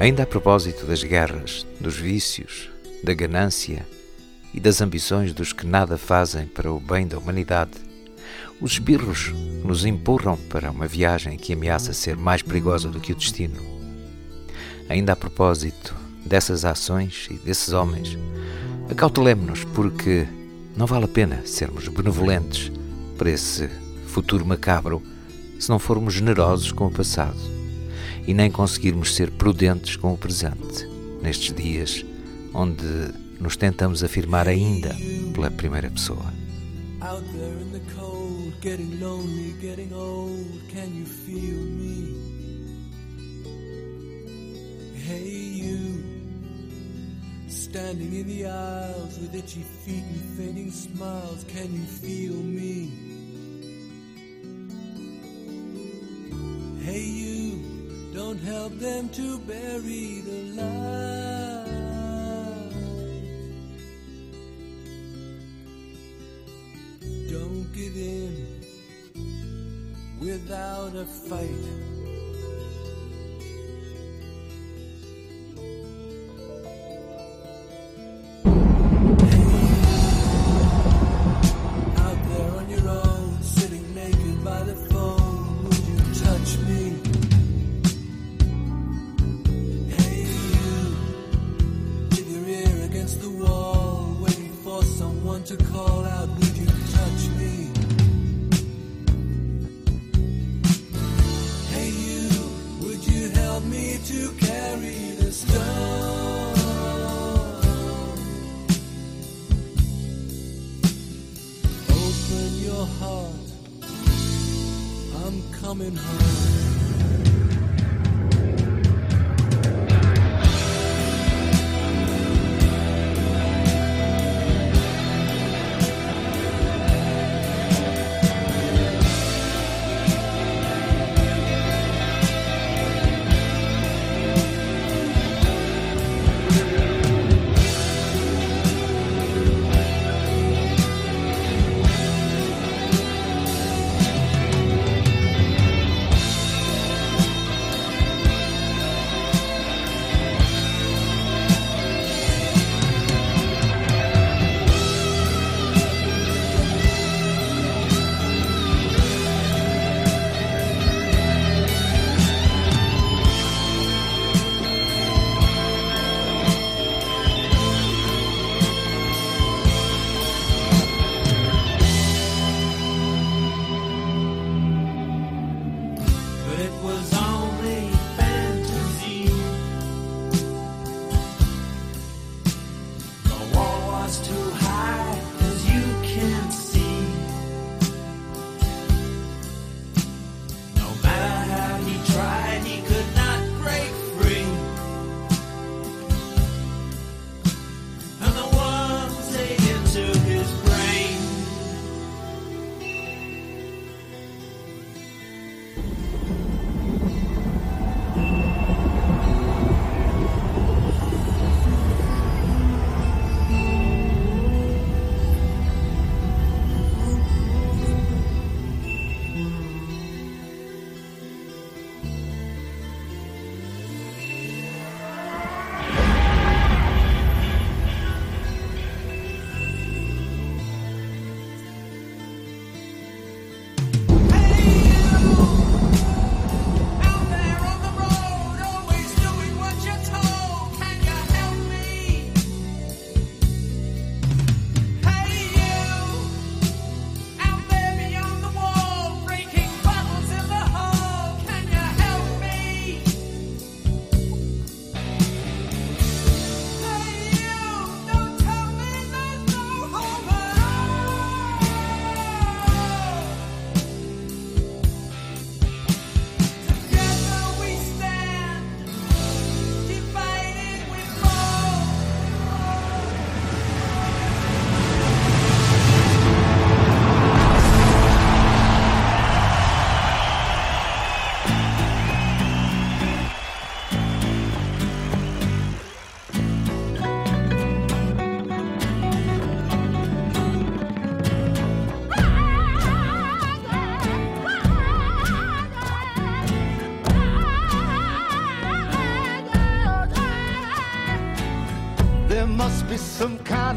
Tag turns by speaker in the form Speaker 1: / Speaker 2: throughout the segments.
Speaker 1: Ainda a propósito das guerras, dos vícios, da ganância e das ambições dos que nada fazem para o bem da humanidade, os espirros nos empurram para uma viagem que ameaça ser mais perigosa do que o destino. Ainda a propósito dessas ações e desses homens, acautelemos-nos porque não vale a pena sermos benevolentes para esse futuro macabro se não formos generosos com o passado e nem conseguirmos ser prudentes com o presente, nestes dias onde nos tentamos afirmar ainda pela primeira pessoa. Out there in cold, getting lonely, getting old, can you feel me? Hey you, standing in the aisles with itchy feet and fading smiles, can you feel me? Hey you Don't help them to bury the light. Don't give in without a fight.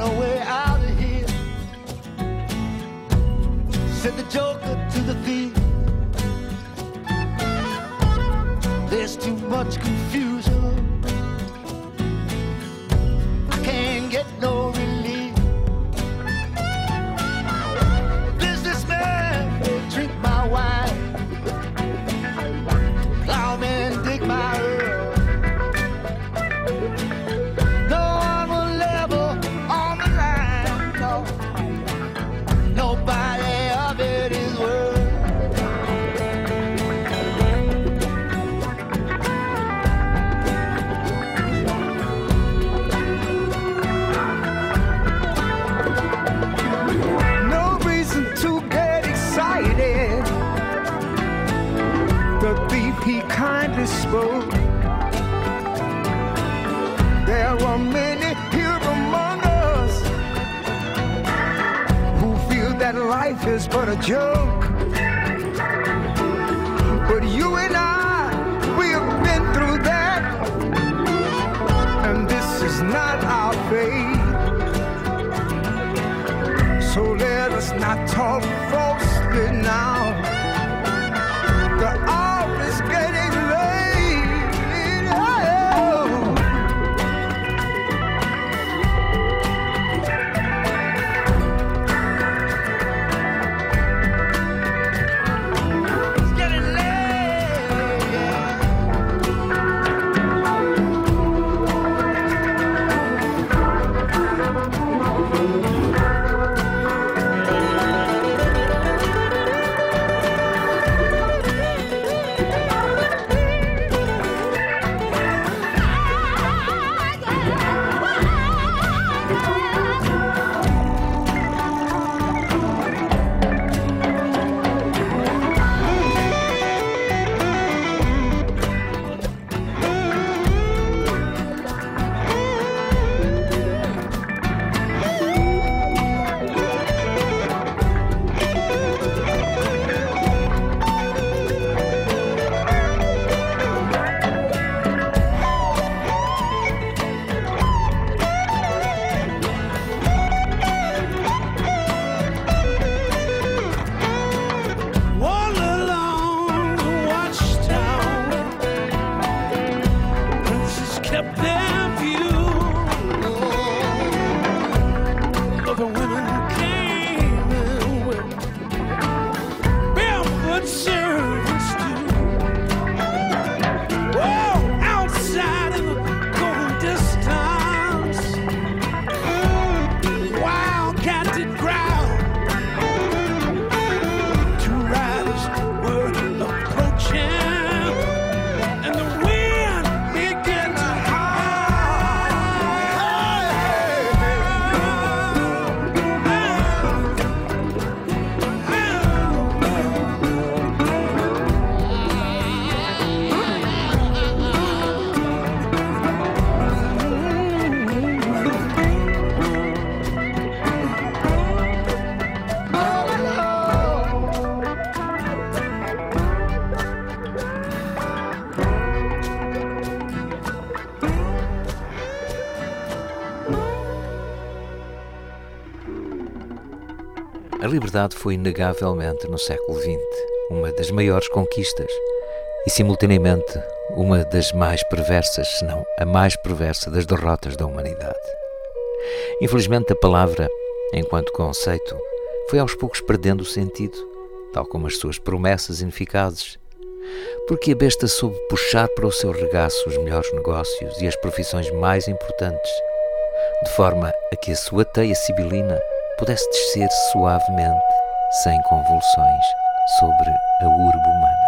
Speaker 2: A way out
Speaker 3: liberdade foi inegavelmente no século XX uma das maiores conquistas e, simultaneamente, uma das mais perversas, se não a mais perversa das derrotas da humanidade. Infelizmente, a palavra, enquanto conceito, foi aos poucos perdendo o sentido, tal como as suas promessas ineficazes, porque a besta soube puxar para o seu regaço os melhores negócios e as profissões mais importantes, de forma a que a sua teia sibilina pudesse descer suavemente, sem convulsões, sobre a urbe humana.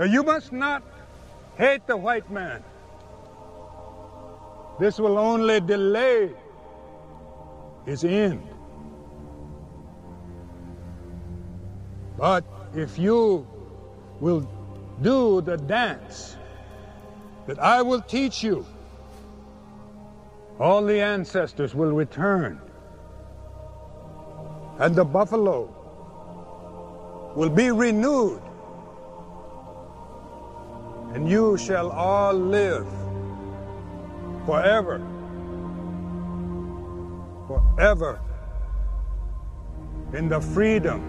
Speaker 4: Now, you must not hate the white man. This will only delay his end. But if you will do the dance that I will teach you, all the ancestors will return, and the buffalo will be renewed, and you shall all live forever, forever in the freedom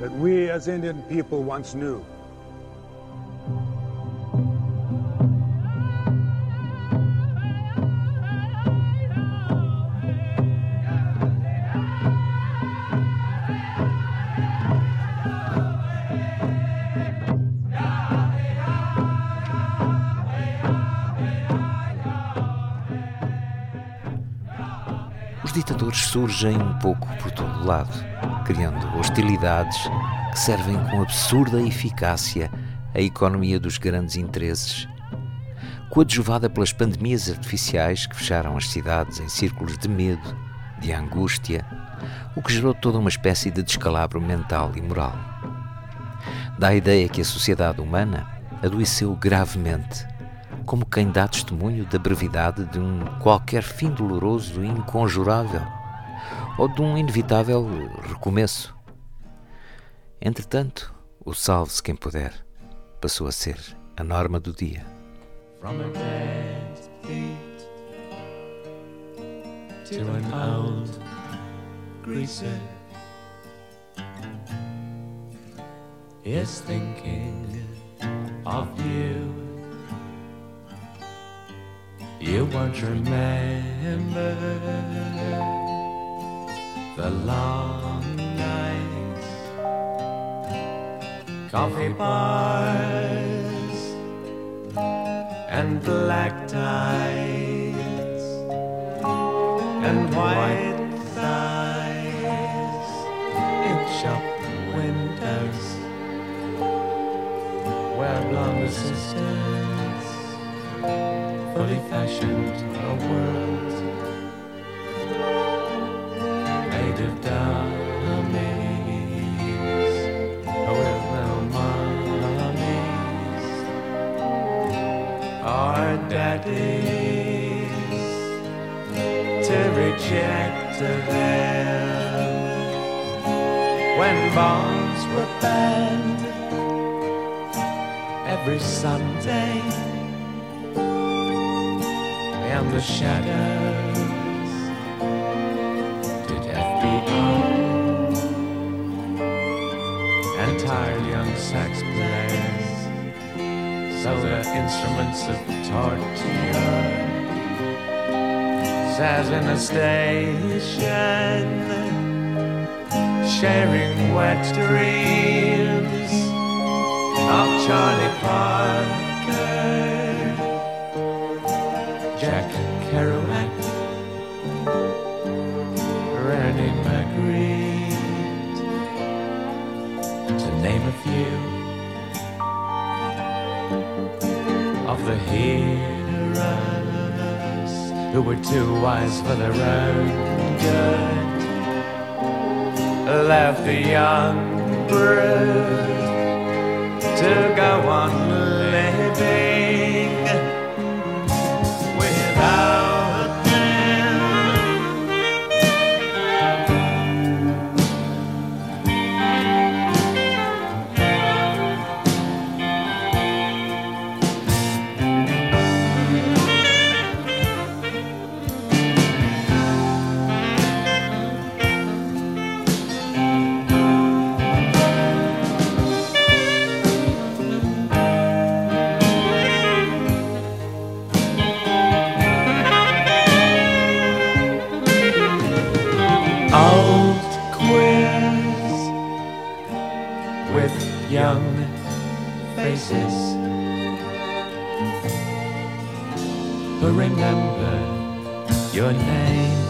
Speaker 4: that we as Indian people once knew.
Speaker 3: Ditadores surgem um pouco por todo lado, criando hostilidades que servem com absurda eficácia a economia dos grandes interesses. Coadjuvada pelas pandemias artificiais que fecharam as cidades em círculos de medo, de angústia, o que gerou toda uma espécie de descalabro mental e moral. Dá a ideia que a sociedade humana adoeceu gravemente como quem dá testemunho da brevidade de um qualquer fim doloroso e inconjurável, ou de um inevitável recomeço. Entretanto, o salve-se quem puder passou a ser a norma do dia.
Speaker 5: From a dead feet to an old greaser is thinking of you. You won't remember the long nights, coffee bars, and black ties, and white thighs. In shop windows where blonde sisters fully fashioned a world made of dummies with no mummies. Our daddies to reject them when bombs were banned every Sunday and the shadows. Did FBI and tired young sax players sold their instruments of torture says in a station sharing wet dreams of Charlie Parker Jack Kerouac, René Magritte, to name a few of the heroes who were too wise for their own good. Left the young brood to go on remember your name.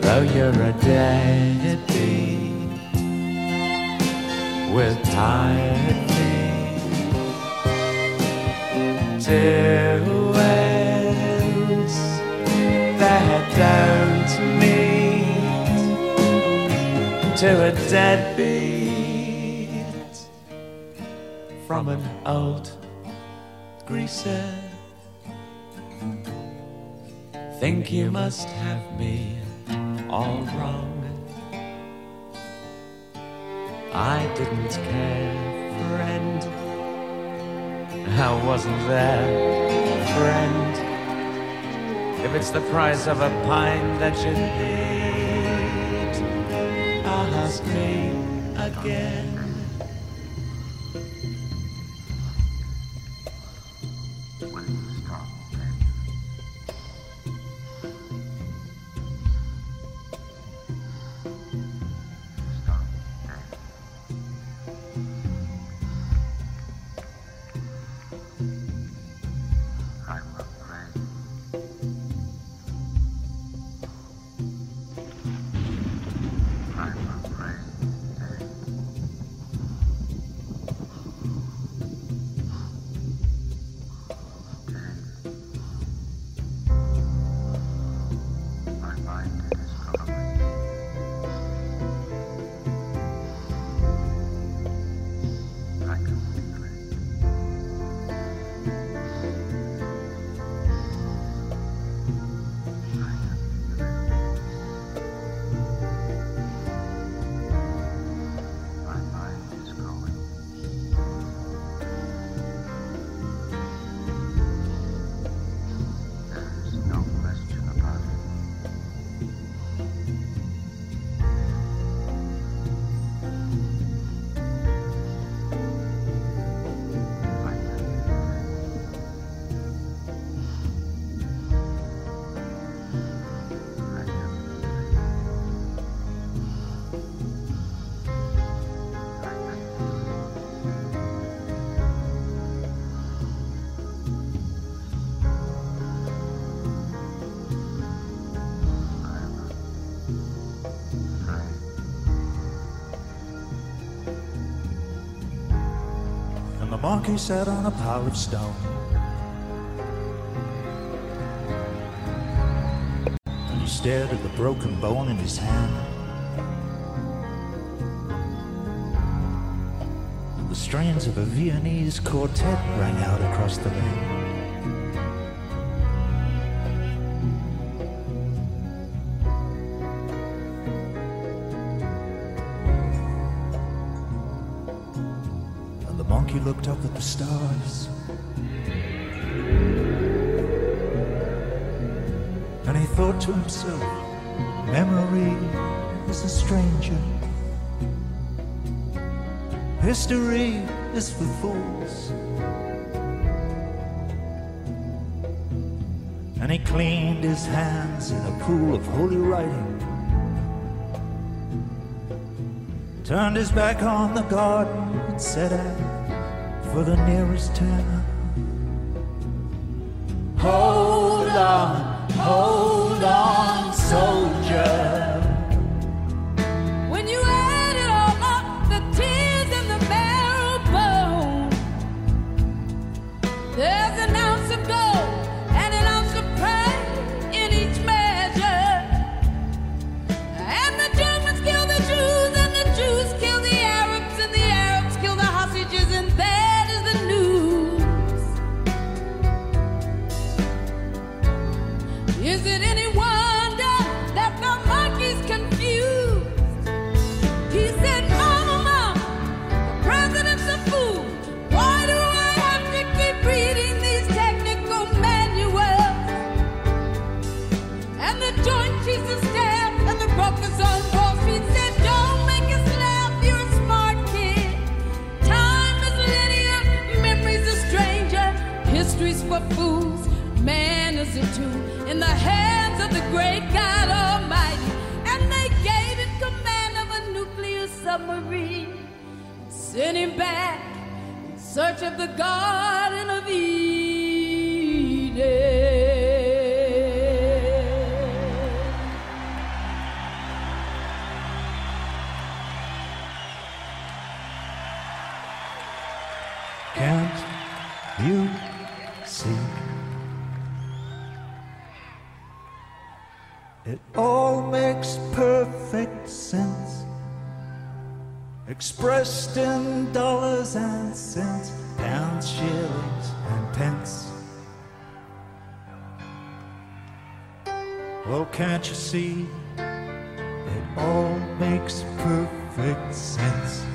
Speaker 5: Though you're a deadbeat, with tired feet to ends that don't meet to a deadbeat from an old greaser. Think you must have me all wrong. I didn't care, friend. I wasn't there, friend. If it's the price of a pint that you need, ask me again.
Speaker 6: Monkey sat on a pile of stone. And he stared at the broken bone in his hand. And the strains of a Viennese quartet rang out across the land. Stars. And he thought to himself, memory is a stranger. History is for fools. And he cleaned his hands in a pool of holy writing. Turned his back on the garden and set out ah, for the nearest town. Hold
Speaker 7: sent him back in search of the Garden of Eden.
Speaker 8: All makes perfect sense.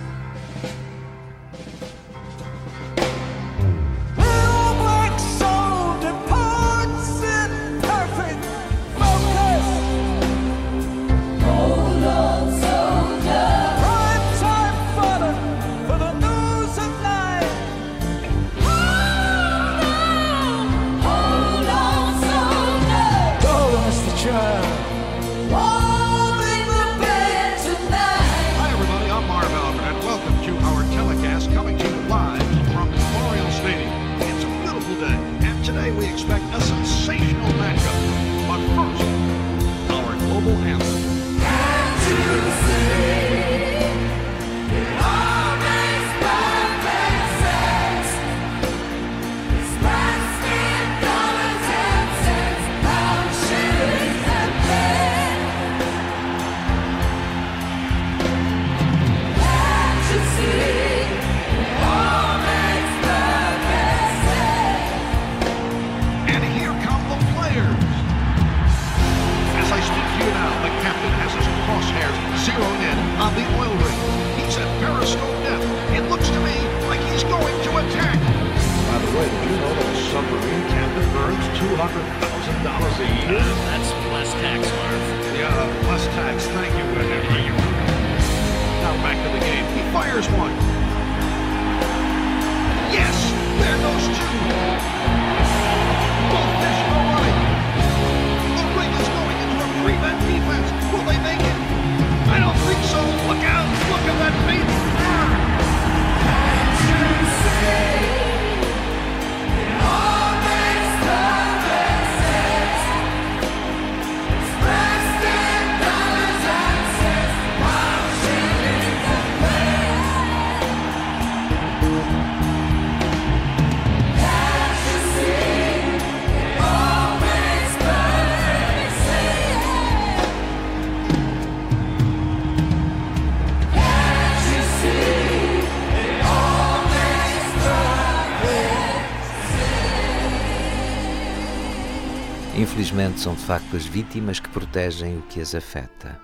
Speaker 3: São de facto as vítimas que protegem o que as afeta.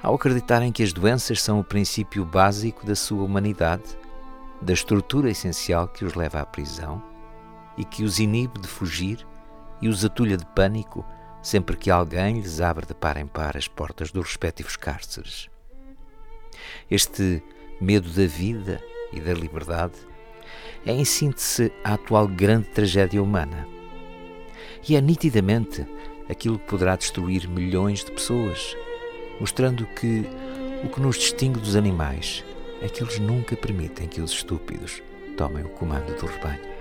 Speaker 3: Ao acreditarem que as doenças são o princípio básico da sua humanidade, da estrutura essencial que os leva à prisão e que os inibe de fugir e os atulha de pânico sempre que alguém lhes abre de par em par as portas dos respectivos cárceres. Este medo da vida e da liberdade é, em síntese, a atual grande tragédia humana. E é nitidamente aquilo que poderá destruir milhões de pessoas, mostrando que o que nos distingue dos animais é que eles nunca permitem que os estúpidos tomem o comando do rebanho.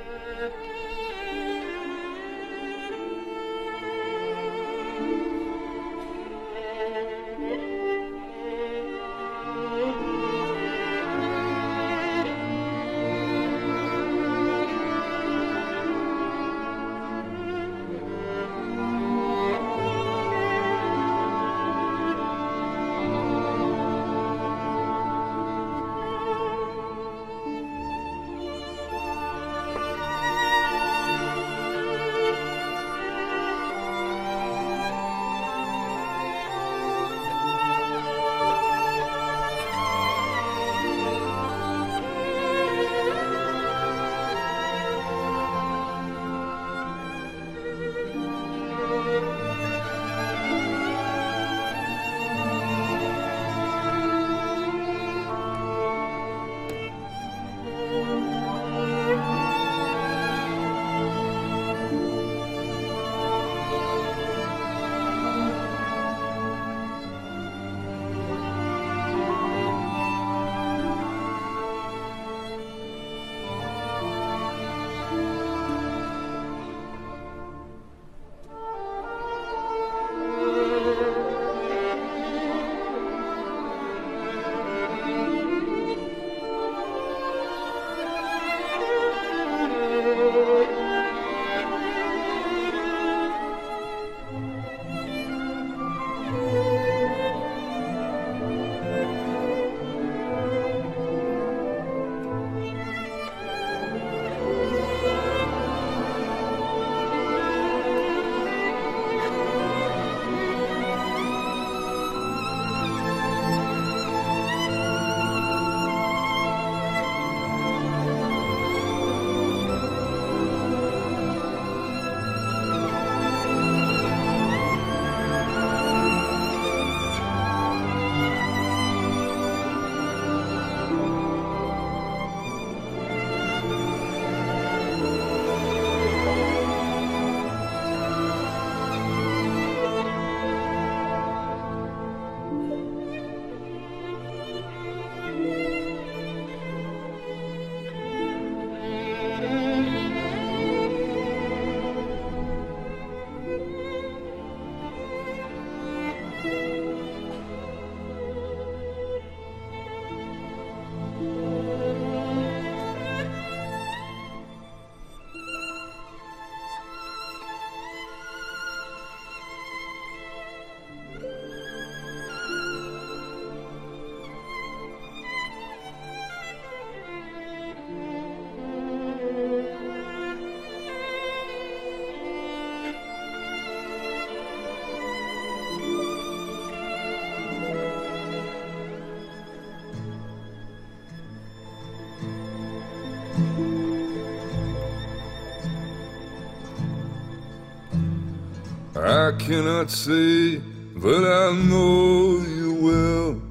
Speaker 9: Cannot say but I know you will.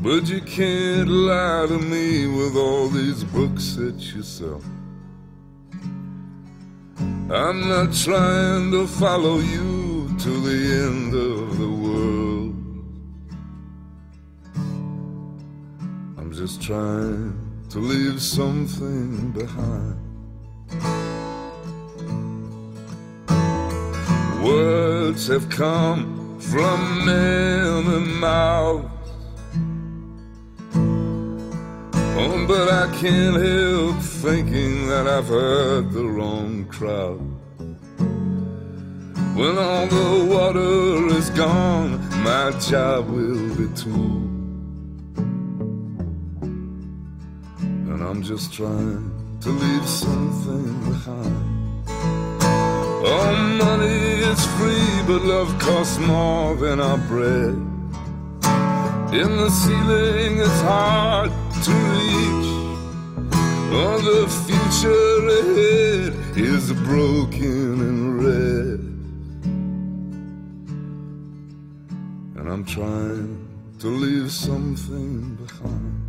Speaker 9: But you can't lie to me with all these books you sell. I'm not trying to follow you to the end of the world. I'm just trying to leave something behind. Words have come from many mouths. Oh, but I can't help thinking that I've heard the wrong crowd. When all the water is gone, my job will be too. And I'm just trying to leave something behind. Oh, money is free, but love costs more than our bread. In the ceiling, it's hard to reach. Oh, the future ahead is broken and red. And I'm trying to leave something behind.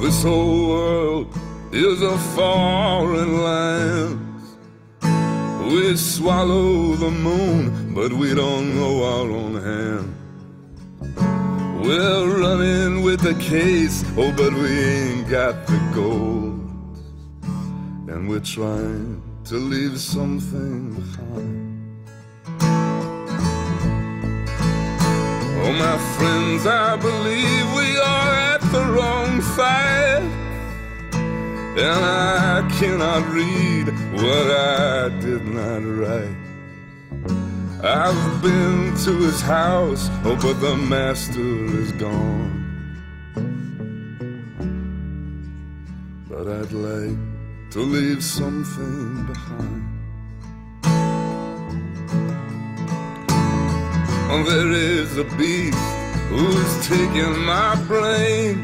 Speaker 9: This whole world is a foreign land. We swallow the moon, but we don't know our own hand. We're running with the case, oh, but we ain't got the gold. And we're trying to leave something behind. Oh, my friends, I believe we are the wrong side. And I cannot read what I did not write. I've been to his house, oh, but the master is gone. But I'd like to leave something behind. Oh, there is a beast who's taking my brain.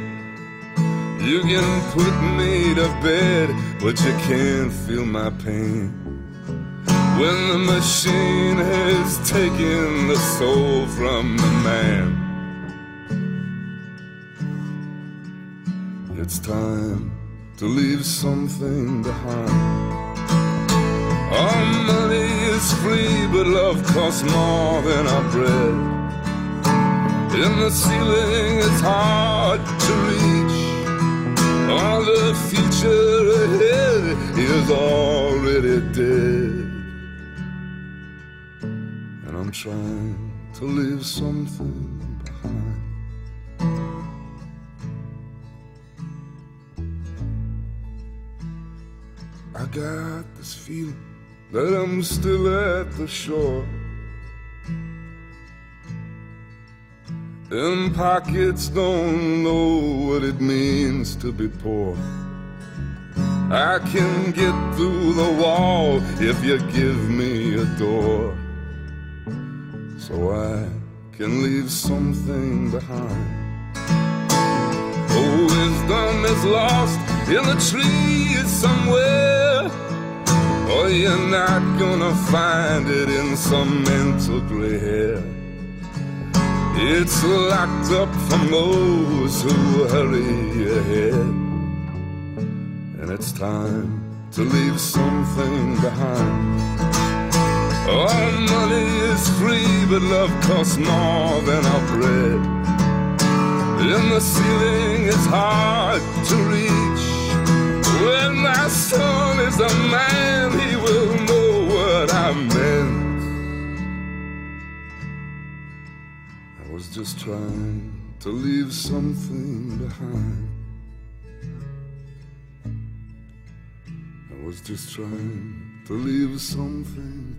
Speaker 9: You can put me to bed, but you can't feel my pain. When the machine has taken the soul from the man, it's time to leave something behind. All money is free, but love costs more than our bread. In the ceiling, it's hard to reach. All the future ahead is already dead. And I'm trying to leave something behind. I got this feeling that I'm still at the shore. And pockets don't know what it means to be poor. I can get through the wall if you give me a door. So I can leave something behind. Oh, wisdom is lost in the trees somewhere. Oh, you're not gonna find it in some mental gray hair. It's locked up from those who hurry ahead. And it's time to leave something behind. All money is free, but love costs more than our bread. And the ceiling is hard to reach. When my son is a man, he will know what I meant. Just trying to leave something behind. I was just trying to leave something.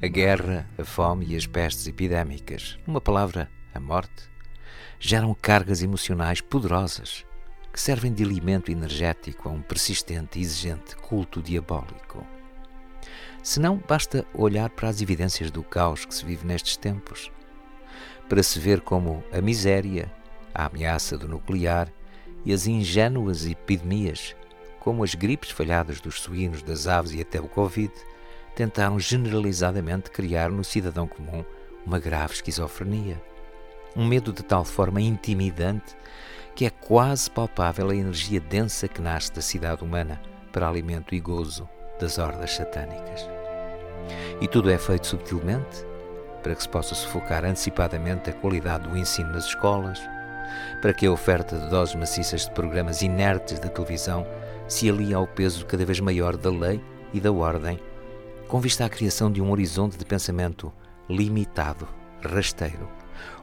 Speaker 3: A guerra, a fome e as pestes epidémicas, numa palavra, a morte, geram cargas emocionais poderosas que servem de alimento energético a um persistente e exigente culto diabólico. Se não, basta olhar para as evidências do caos que se vive nestes tempos, para se ver como a miséria, a ameaça do nuclear e as ingênuas epidemias, como as gripes falhadas dos suínos, das aves e até o Covid, tentaram generalizadamente criar no cidadão comum uma grave esquizofrenia. Um medo de tal forma intimidante que é quase palpável a energia densa que nasce da cidade humana para alimento e gozo das hordas satânicas. E tudo é feito subtilmente para que se possa sufocar antecipadamente a qualidade do ensino nas escolas, para que a oferta de doses maciças de programas inertes da televisão se alie ao peso cada vez maior da lei e da ordem, com vista à criação de um horizonte de pensamento limitado, rasteiro,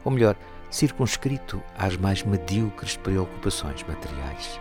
Speaker 3: ou melhor, circunscrito às mais medíocres preocupações materiais.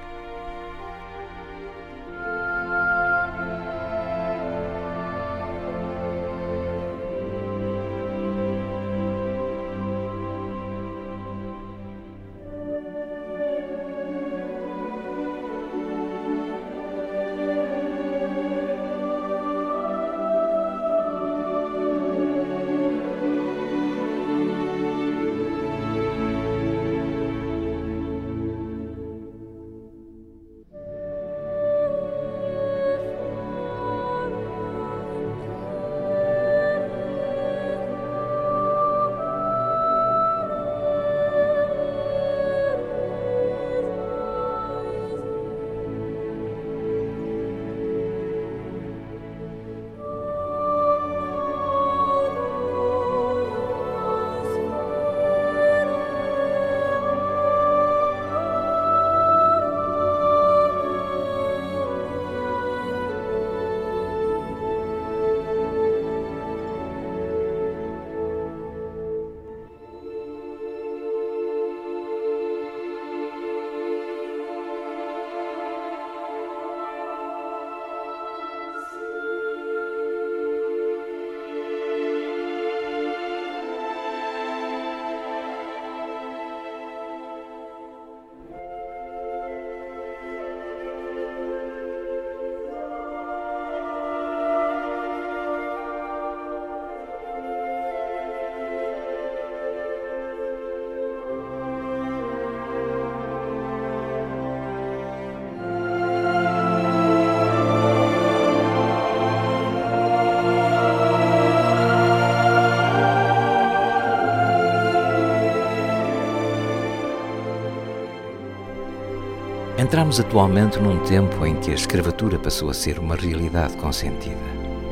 Speaker 3: Entramos atualmente num tempo em que a escravatura passou a ser uma realidade consentida,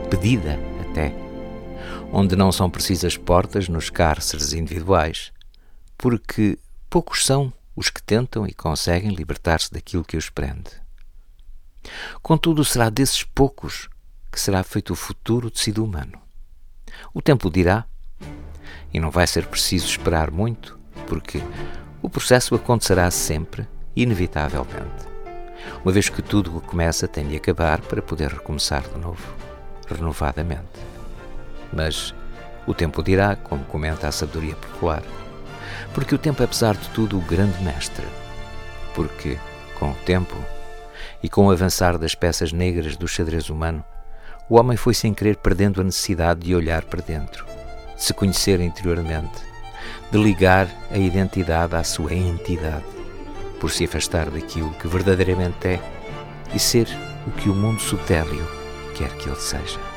Speaker 3: pedida até, onde não são precisas portas nos cárceres individuais, porque poucos são os que tentam e conseguem libertar-se daquilo que os prende. Contudo, será desses poucos que será feito o futuro tecido humano. O tempo dirá, e não vai ser preciso esperar muito, porque o processo acontecerá sempre inevitavelmente. Uma vez que tudo o que começa tem de acabar para poder recomeçar de novo, renovadamente. Mas o tempo dirá, como comenta a sabedoria popular, porque o tempo é, apesar de tudo, o grande mestre. Porque, com o tempo e com o avançar das peças negras do xadrez humano, o homem foi sem querer perdendo a necessidade de olhar para dentro, de se conhecer interiormente, de ligar a identidade à sua entidade por se afastar daquilo que verdadeiramente é e ser o que o mundo subtélio quer que ele seja.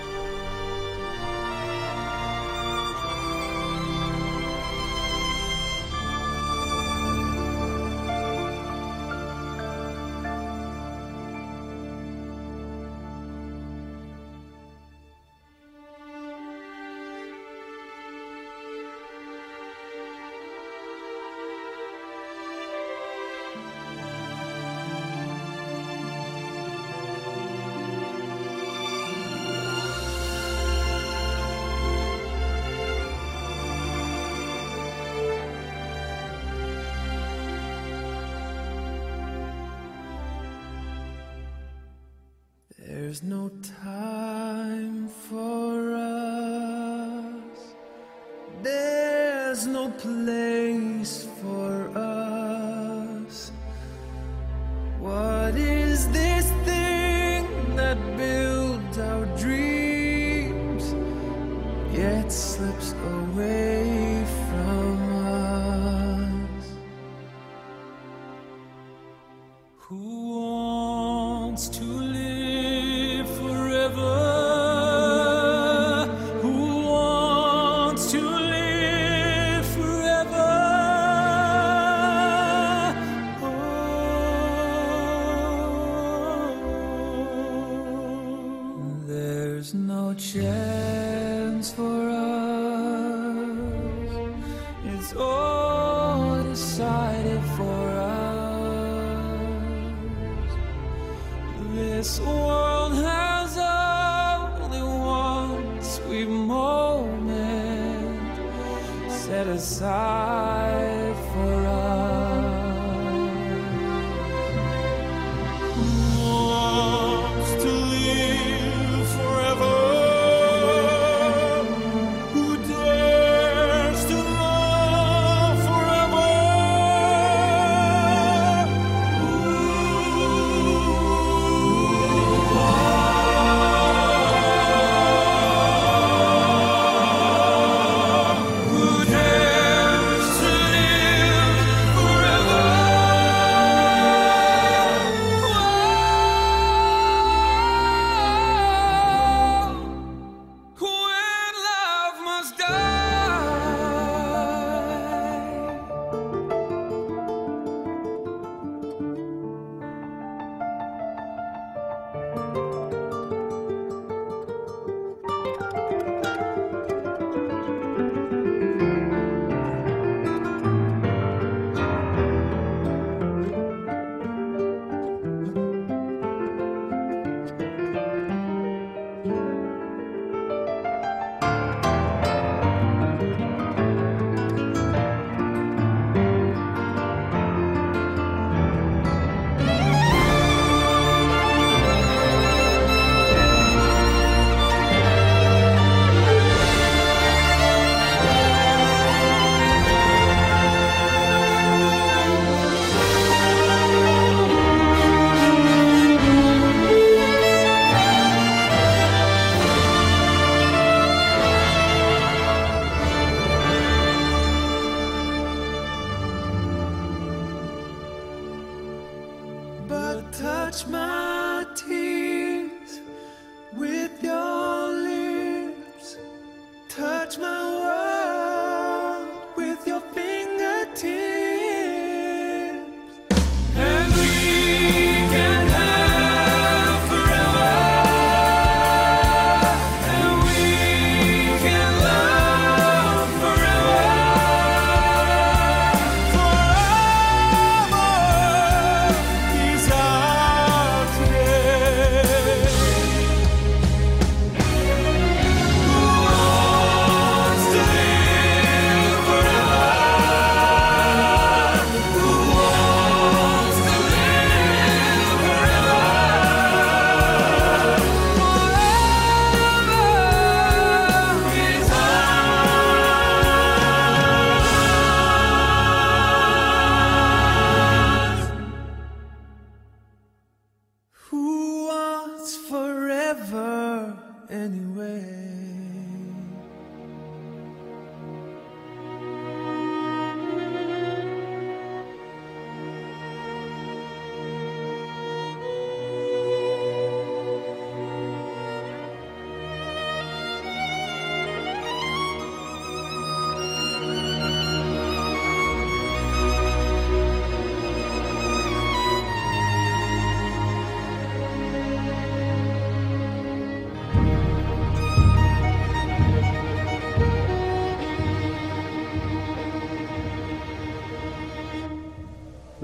Speaker 1: This world has only one sweet moment set aside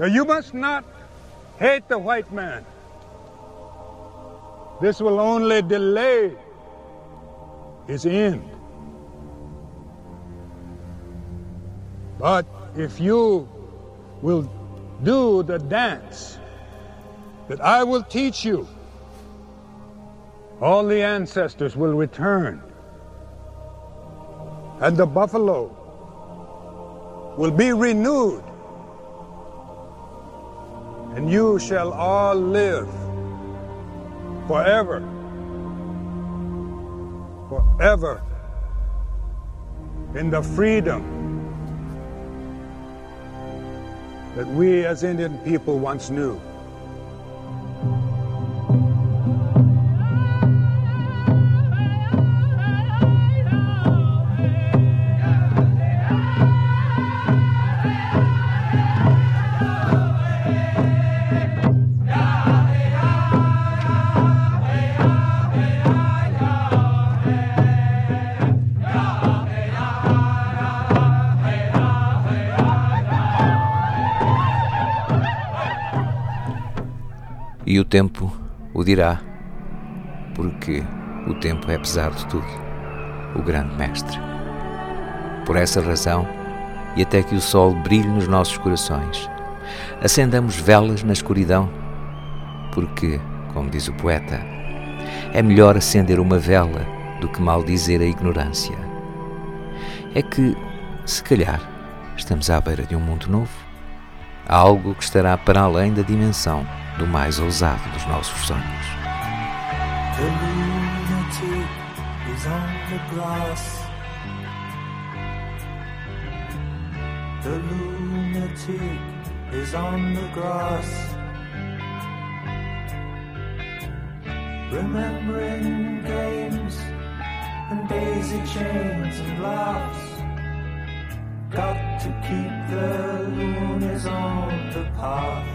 Speaker 4: Now you must not hate the white man. This will only delay his end. But if you will do the dance that I will teach you, all the ancestors will return. And the buffalo will be renewed and you shall all live forever, forever in the freedom that we as Indian people once knew.
Speaker 3: E o tempo o dirá, porque o tempo é, apesar de tudo, o grande mestre. Por essa razão, e até que o sol brilhe nos nossos corações, acendamos velas na escuridão, porque, como diz o poeta, é melhor acender uma vela do que maldizer a ignorância. É que, se calhar, estamos à beira de um mundo novo. Algo que estará para além da dimensão do mais ousado dos nossos sonhos.
Speaker 10: The lunatic is on the grass. The lunatic is on the grass. Remembering games and daisy chains and laughs. Got to keep the loonies on the path.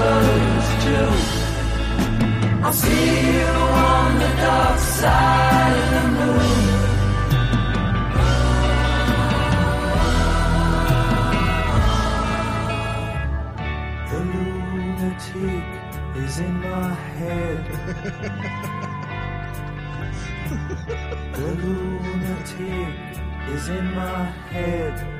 Speaker 10: Burns too, I'll see you on the dark side of the moon. The lunatic is in my head. the lunatic is in my head.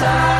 Speaker 10: Side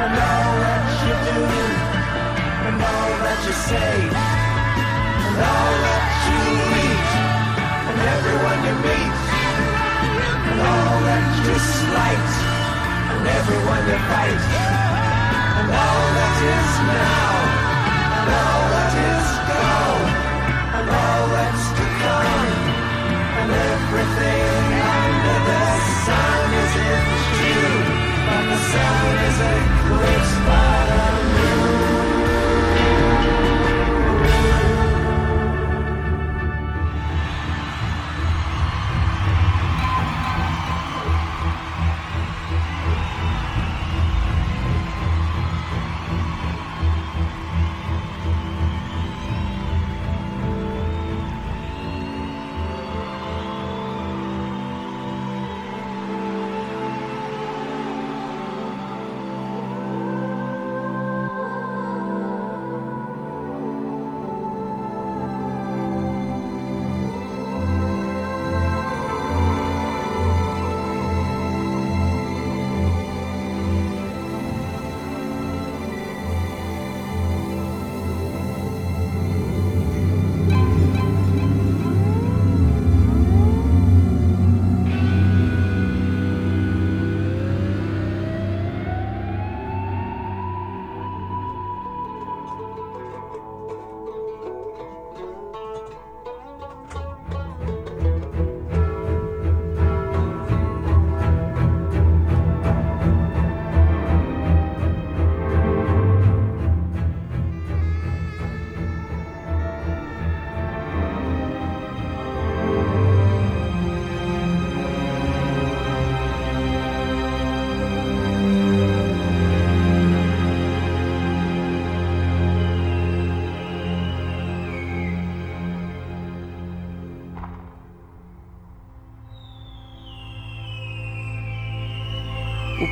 Speaker 10: and all that you do, and all that you say, and all that you eat, and everyone you meet, and all that you slight, and everyone you fight, and all that is now, and all that is gone, and all that's to come, and everything under the sun is in June, but the sun is eclipsed by